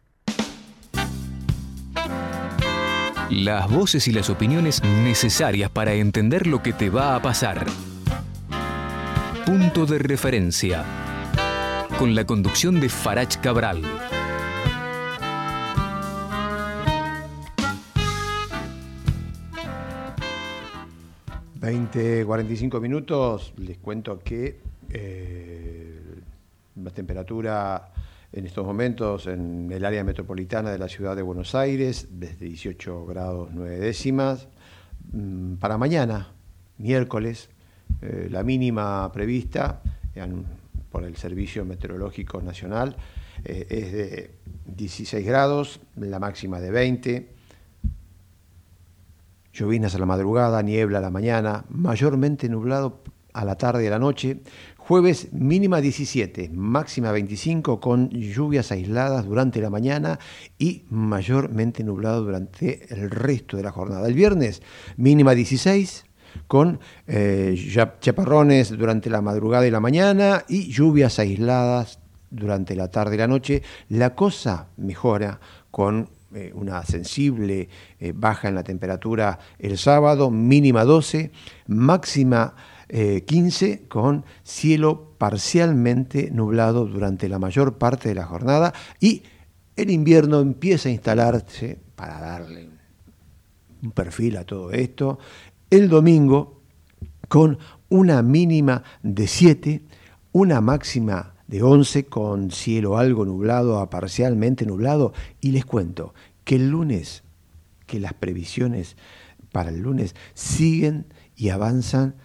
Las voces y las opiniones necesarias para entender lo que te va a pasar. Punto de referencia. Con la conducción de Farach Cabral. Veinte, 45 minutos, les cuento que eh, la temperatura en estos momentos en el área metropolitana de la ciudad de Buenos Aires, desde 18 grados 9 décimas. Mm, Para mañana, miércoles, eh, la mínima prevista por el Servicio Meteorológico Nacional eh, es de 16 grados, la máxima de 20. Llovinas a la madrugada, niebla a la mañana, mayormente nublado a la tarde y a la noche. Jueves mínima 17, máxima 25 con lluvias aisladas durante la mañana y mayormente nublado durante el resto de la jornada. El viernes mínima 16 con eh, chaparrones durante la madrugada y la mañana y lluvias aisladas durante la tarde y la noche. La cosa mejora con eh, una sensible eh, baja en la temperatura el sábado, mínima 12, máxima eh, 15, con cielo parcialmente nublado durante la mayor parte de la jornada y el invierno empieza a instalarse para darle un perfil a todo esto. El domingo con una mínima de 7, una máxima de 11 con cielo algo nublado a parcialmente nublado y les cuento que el lunes, que las previsiones para el lunes siguen y avanzan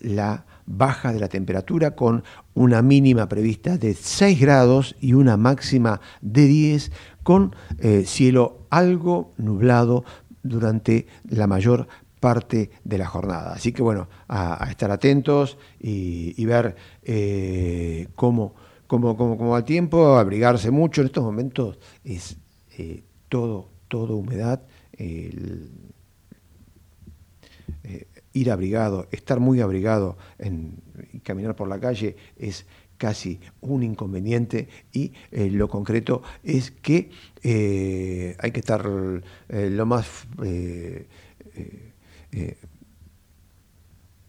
la baja de la temperatura con una mínima prevista de 6 grados y una máxima de 10 con eh, cielo algo nublado durante la mayor parte de la jornada. Así que bueno, a, estar atentos y, ver eh, cómo, como, como, como al tiempo, abrigarse mucho. En estos momentos es eh, todo, todo humedad. el- ir abrigado, estar muy abrigado en, y caminar por la calle es casi un inconveniente y eh, lo concreto es que eh, hay que estar eh, lo más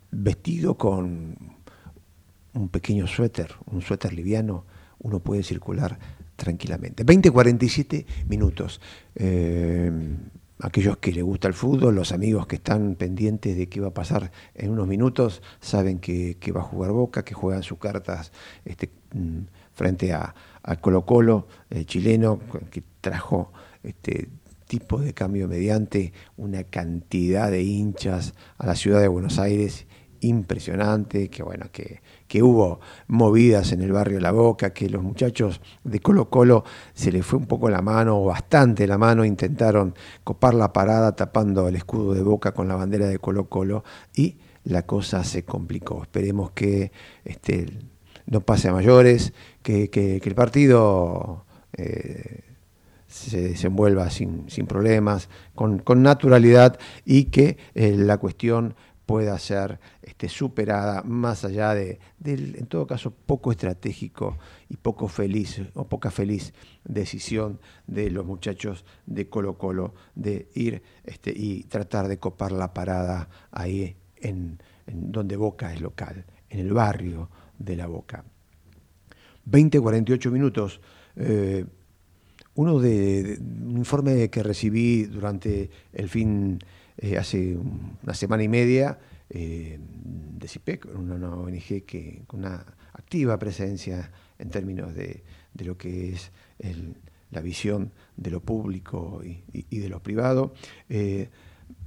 vestido con un pequeño suéter, un suéter liviano, uno puede circular tranquilamente. 20-47 minutos. Aquellos que les gusta el fútbol, los amigos que están pendientes de qué va a pasar en unos minutos, saben que, va a jugar Boca, que juegan sus cartas este, mm, frente a, Colo Colo, eh, chileno, que trajo este tipo de cambio mediante una cantidad de hinchas a la ciudad de Buenos Aires impresionante, que bueno, que, que hubo movidas en el barrio La Boca, que los muchachos de Colo Colo se les fue un poco la mano, o bastante la mano, intentaron copar la parada tapando el escudo de Boca con la bandera de Colo Colo y la cosa se complicó. Esperemos que este, no pase a mayores, que, el partido eh, se desenvuelva sin, problemas, con, con naturalidad y que eh, la cuestión pueda ser este, superada más allá de, del, en todo caso, poco estratégico y poco feliz o poca feliz decisión de los muchachos de Colo Colo de ir este, y tratar de copar la parada ahí en, donde Boca es local, en el barrio de la Boca. 20, 48 minutos. eh, uno de- un informe que recibí durante el fin, eh, hace una semana y media, eh, de CIPEC, una, una ONG que, con una activa presencia en términos de, de lo que es la visión de lo público y, de lo privado, eh,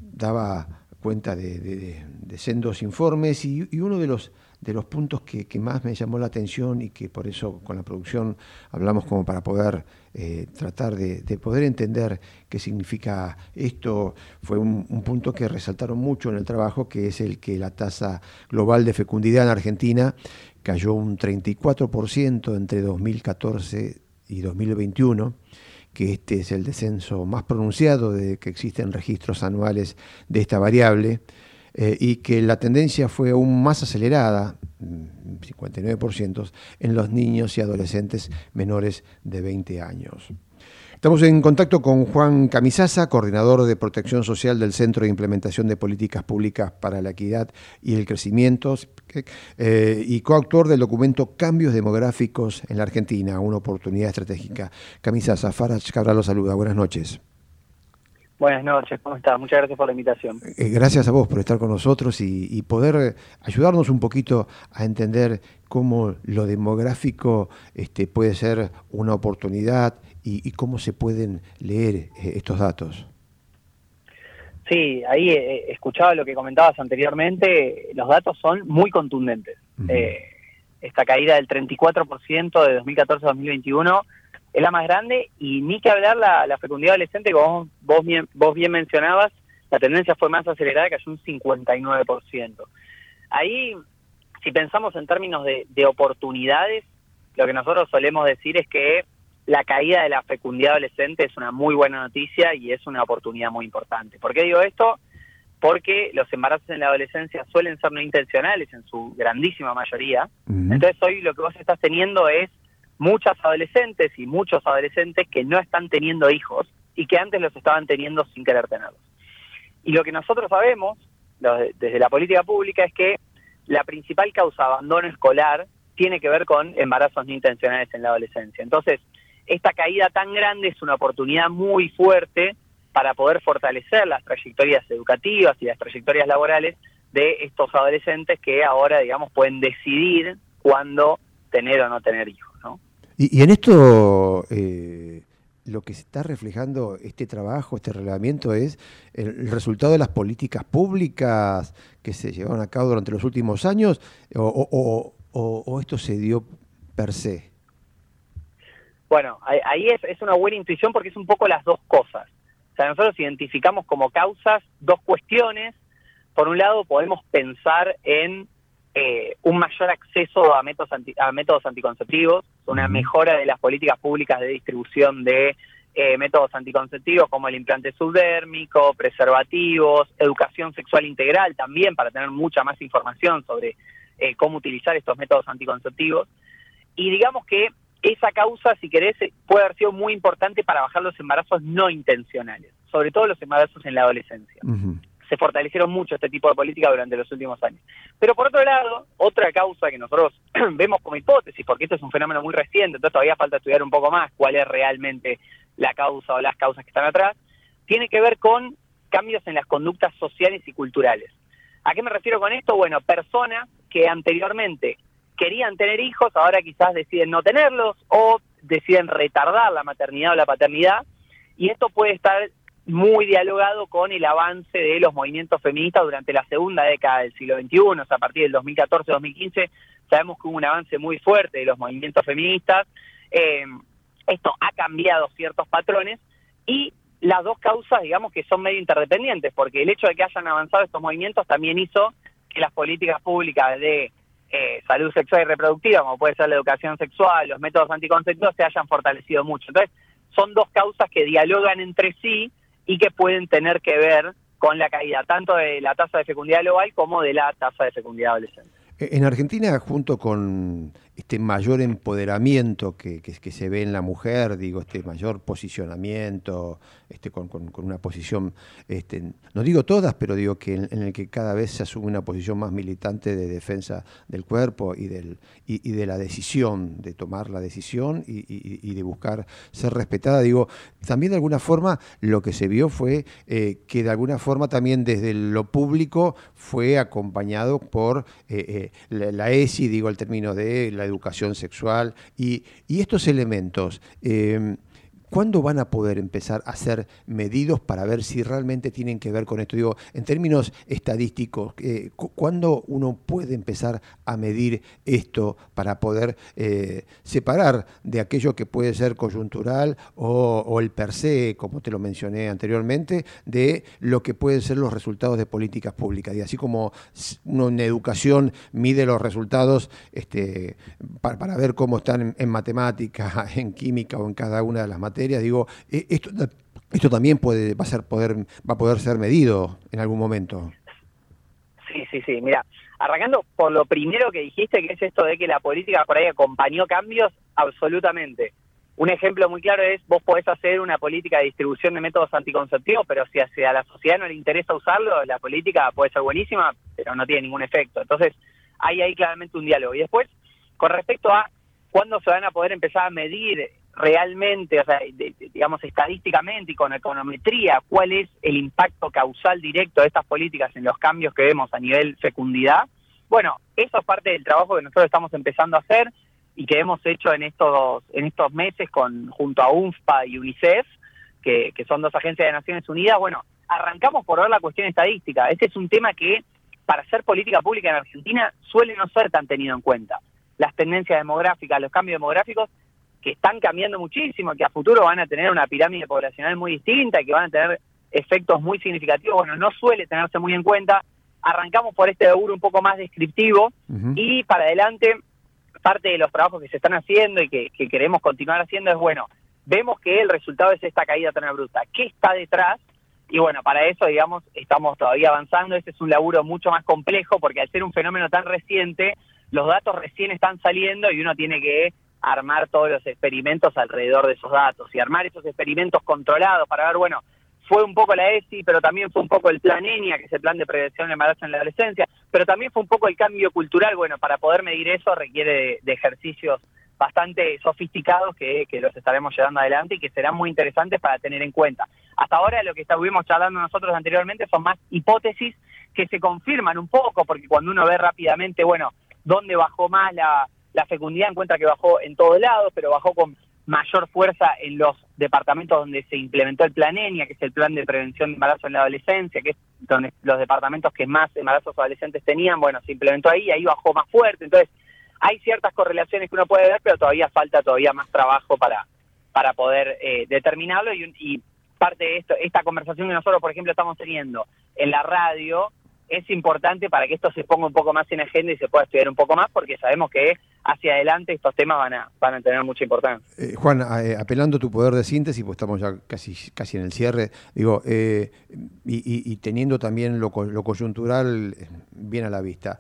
daba cuenta de, de- sendos informes y uno de los de los puntos que, que más me llamó la atención y que por eso con la producción hablamos como para poder eh, tratar de, de poder entender qué significa esto, fue un, un punto que resaltaron mucho en el trabajo, que es el que la tasa global de fecundidad en Argentina cayó un 34% entre 2014 y 2021 que este es el descenso más pronunciado de que existen registros anuales de esta variable, eh, y que la tendencia fue aún más acelerada, mm, 59%, en los niños y adolescentes menores de 20 años. Estamos en contacto con Juan Camisaza, coordinador de protección social del Centro de Implementación de Políticas Públicas para la Equidad y el Crecimiento eh, y coautor del documento Cambios Demográficos en la Argentina, una oportunidad estratégica. Camisaza, Farage Cabral lo saluda. Buenas noches. Buenas noches, ¿cómo estás? Muchas gracias por la invitación. Eh, Gracias a vos por estar con nosotros y, y poder eh, ayudarnos un poquito a entender cómo lo demográfico este, puede ser una oportunidad y, y cómo se pueden leer eh, estos datos. Sí, ahí eh, escuchaba lo que comentabas anteriormente, los datos son muy contundentes. Eh, esta caída del 34% de 2014 a 2021 es la más grande y ni que hablar la, la fecundidad adolescente, como vos, vos bien, vos bien mencionabas, la tendencia fue más acelerada, cayó un 59%. Ahí, si pensamos en términos de, de oportunidades, lo que nosotros solemos decir es que la caída de la fecundidad adolescente es una muy buena noticia y es una oportunidad muy importante. ¿Por qué digo esto? Porque los embarazos en la adolescencia suelen ser no intencionales en su grandísima mayoría. Entonces hoy lo que vos estás teniendo es muchas adolescentes y muchos adolescentes que no están teniendo hijos y que antes los estaban teniendo sin querer tenerlos. Y lo que nosotros sabemos desde la política pública es que la principal causa de abandono escolar tiene que ver con embarazos no intencionales en la adolescencia. Entonces, esta caída tan grande es una oportunidad muy fuerte para poder fortalecer las trayectorias educativas y las trayectorias laborales de estos adolescentes que ahora, digamos, pueden decidir cuándo tener o no tener hijos. Y, en esto eh, lo que se está reflejando este trabajo, este reglamento, es el, resultado de las políticas públicas que se llevaron a cabo durante los últimos años, o, o- esto se dio per se. Bueno, ahí es, es una buena intuición porque es un poco las dos cosas. O sea, nosotros identificamos como causas dos cuestiones. Por un lado, podemos pensar en eh, un mayor acceso a métodos, anti- a métodos anticonceptivos, una mejora de las políticas públicas de distribución de eh, métodos anticonceptivos como el implante subdérmico, preservativos, educación sexual integral también para tener mucha más información sobre eh, cómo utilizar estos métodos anticonceptivos. Y digamos que esa causa, si querés, eh, puede haber sido muy importante para bajar los embarazos no intencionales, sobre todo los embarazos en la adolescencia. Se fortalecieron mucho este tipo de política durante los últimos años. Pero por otro lado, otra causa que nosotros vemos como hipótesis, porque esto es un fenómeno muy reciente, entonces todavía falta estudiar un poco más cuál es realmente la causa o las causas que están atrás, tiene que ver con cambios en las conductas sociales y culturales. ¿A qué me refiero con esto? Bueno, personas que anteriormente querían tener hijos, ahora quizás deciden no tenerlos o deciden retardar la maternidad o la paternidad, y esto puede estar muy dialogado con el avance de los movimientos feministas durante la segunda década del siglo XXI, o sea, a partir del 2014-2015, sabemos que hubo un avance muy fuerte de los movimientos feministas, eh, esto ha cambiado ciertos patrones y las dos causas, digamos que son medio interdependientes, porque el hecho de que hayan avanzado estos movimientos también hizo que las políticas públicas de eh, salud sexual y reproductiva, como puede ser la educación sexual, los métodos anticonceptivos, se hayan fortalecido mucho. Entonces, son dos causas que dialogan entre sí y que pueden tener que ver con la caída tanto de la tasa de fecundidad global como de la tasa de fecundidad adolescente. En Argentina, junto con este mayor empoderamiento que, que- se ve en la mujer, digo, este mayor posicionamiento, este, con, con- una posición, este, no digo todas, pero digo que en, el que cada vez se asume una posición más militante de defensa del cuerpo y, del, y, de la decisión, de tomar la decisión y, de buscar ser respetada. Digo, también de alguna forma lo que se vio fue eh, que de alguna forma también desde lo público fue acompañado por eh, eh, la, la ESI, digo el término de la educación sexual, y, y estos elementos. eh, ¿Cuándo van a poder empezar a ser medidos para ver si realmente tienen que ver con esto? Digo, en términos estadísticos, eh, cu- ¿cuándo uno puede empezar a medir esto para poder eh, separar de aquello que puede ser coyuntural o, el per se, como te lo mencioné anteriormente, de lo que pueden ser los resultados de políticas públicas? Y así como uno en educación mide los resultados este, pa- para, ver cómo están en, en matemática, en química o en cada una de las materias, digo, eh, esto, esto también puede, va, a ser poder, va a poder ser medido en algún momento. Sí, sí, sí. Mira, arrancando por lo primero que dijiste, que es esto de que la política por ahí acompañó cambios, absolutamente. Un ejemplo muy claro es, vos podés hacer una política de distribución de métodos anticonceptivos, pero si a la sociedad no le interesa usarlo, la política puede ser buenísima, pero no tiene ningún efecto. Entonces, hay ahí claramente un diálogo. Y después, con respecto a cuándo se van a poder empezar a medir realmente, o sea, digamos estadísticamente y con econometría, cuál es el impacto causal directo de estas políticas en los cambios que vemos a nivel fecundidad. Bueno, eso es parte del trabajo que nosotros estamos empezando a hacer y que hemos hecho en estos en estos meses con junto a UNFPA y UNICEF, que, que son dos agencias de Naciones Unidas. Bueno, arrancamos por ver la cuestión estadística. Este es un tema que para hacer política pública en Argentina suele no ser tan tenido en cuenta. Las tendencias demográficas, los cambios demográficos que están cambiando muchísimo, que a futuro van a tener una pirámide poblacional muy distinta y que van a tener efectos muy significativos, bueno, no suele tenerse muy en cuenta. Arrancamos por este laburo un poco más descriptivo y para adelante, parte de los trabajos que se están haciendo y que, que queremos continuar haciendo es, bueno, vemos que el resultado es esta caída tan abrupta. ¿Qué está detrás? Y bueno, para eso, digamos, estamos todavía avanzando. Este es un laburo mucho más complejo porque al ser un fenómeno tan reciente, los datos recién están saliendo y uno tiene que armar todos los experimentos alrededor de esos datos y armar esos experimentos controlados para ver, bueno, fue un poco la ESI, pero también fue un poco el plan ENIA, que es el plan de prevención del embarazo en la adolescencia, pero también fue un poco el cambio cultural. Bueno, para poder medir eso requiere de, ejercicios bastante sofisticados que, que los estaremos llevando adelante y que serán muy interesantes para tener en cuenta. Hasta ahora lo que estuvimos charlando nosotros anteriormente son más hipótesis que se confirman un poco, porque cuando uno ve rápidamente, bueno, dónde bajó más la, la fecundidad, encuentra que bajó en todos lados, pero bajó con mayor fuerza en los departamentos donde se implementó el plan ENIA, que es el plan de prevención de embarazo en la adolescencia, que es donde los departamentos que más embarazos adolescentes tenían, bueno, se implementó ahí, ahí bajó más fuerte, entonces hay ciertas correlaciones que uno puede ver, pero todavía falta todavía más trabajo para, para poder eh, determinarlo. Y, y parte de esto, esta conversación que nosotros, por ejemplo, estamos teniendo en la radio, es importante para que esto se ponga un poco más en agenda y se pueda estudiar un poco más, porque sabemos que hacia adelante estos temas van a, van a tener mucha importancia. Eh, Juan, eh, apelando a tu poder de síntesis, pues estamos ya casi, casi en el cierre, digo, eh, y, teniendo también lo, co- lo coyuntural bien a la vista,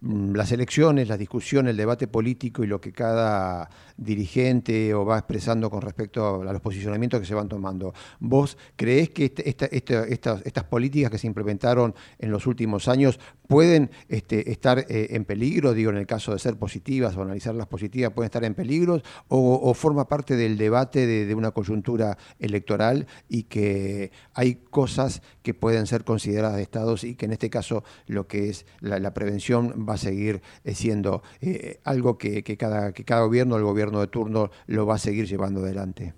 mm, las elecciones, la discusión, el debate político y lo que cada dirigente o va expresando con respecto a los posicionamientos que se van tomando, ¿vos creés que este- esta- esta- estas, políticas que se implementaron en los últimos años pueden este, estar en peligro, digo, en el caso de ser positivas o analizarlas positivas, pueden estar en peligro o, forma parte del debate de, una coyuntura electoral y que hay cosas que pueden ser consideradas de estados y que en este caso lo que es la, la prevención va a seguir eh, siendo eh, algo que, que cada, que cada gobierno, el gobierno de turno, lo va a seguir llevando adelante.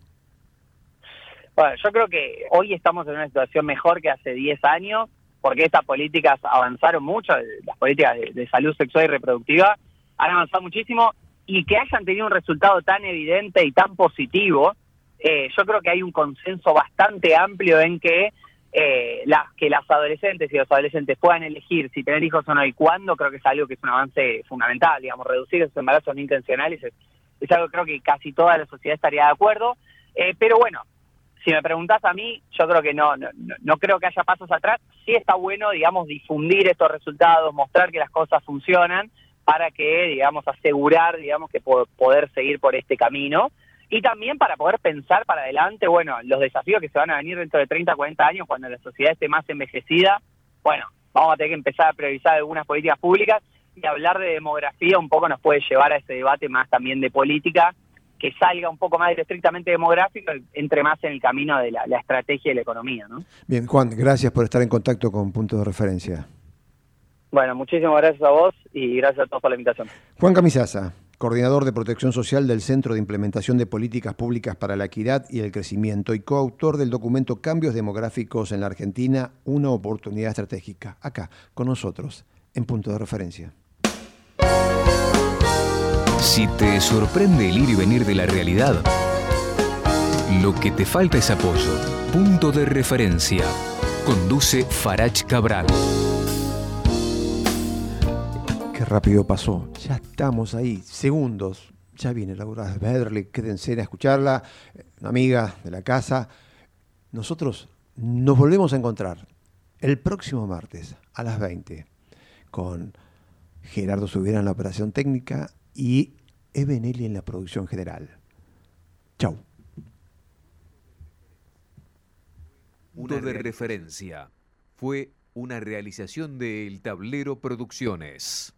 Bueno, yo creo que hoy estamos en una situación mejor que hace 10 años, porque estas políticas avanzaron mucho, las políticas de salud sexual y reproductiva han avanzado muchísimo, y que hayan tenido un resultado tan evidente y tan positivo, eh, yo creo que hay un consenso bastante amplio en que eh, las que las adolescentes y los adolescentes puedan elegir si tener hijos o no y cuándo, creo que es algo que es un avance fundamental, digamos, reducir esos embarazos no intencionales es, es algo que creo que casi toda la sociedad estaría de acuerdo, Eh, pero bueno, si me preguntás a mí, yo creo que no, no, no- no creo que haya pasos atrás. Sí está bueno, digamos, difundir estos resultados, mostrar que las cosas funcionan para que, digamos, asegurar, digamos, que po- poder seguir por este camino. Y también para poder pensar para adelante, bueno, los desafíos que se van a venir dentro de 30, 40 años, cuando la sociedad esté más envejecida, bueno, vamos a tener que empezar a priorizar algunas políticas públicas y hablar de demografía un poco nos puede llevar a ese debate más también de política, que salga un poco más estrictamente demográfico, entre más en el camino de la, la estrategia y la economía, ¿no? Bien, Juan, gracias por estar en contacto con Punto de Referencia. Bueno, muchísimas gracias a vos y gracias a todos por la invitación. Juan Camisaza, coordinador de protección social del Centro de Implementación de Políticas Públicas para la Equidad y el Crecimiento y coautor del documento Cambios Demográficos en la Argentina, una oportunidad estratégica, acá, con nosotros, en Punto de Referencia. Si te sorprende el ir y venir de la realidad, lo que te falta es apoyo. Punto de referencia. Conduce Farach Cabral. Qué rápido pasó. Ya estamos ahí, segundos. Ya viene Laura Bedley, quédense a escucharla, una amiga de la casa. Nosotros nos volvemos a encontrar el próximo martes a las 20 con Gerardo Subira en la operación técnica y Ebenelli en la producción general. Chau. Punto de referencia. Fue una realización de El Tablero Producciones.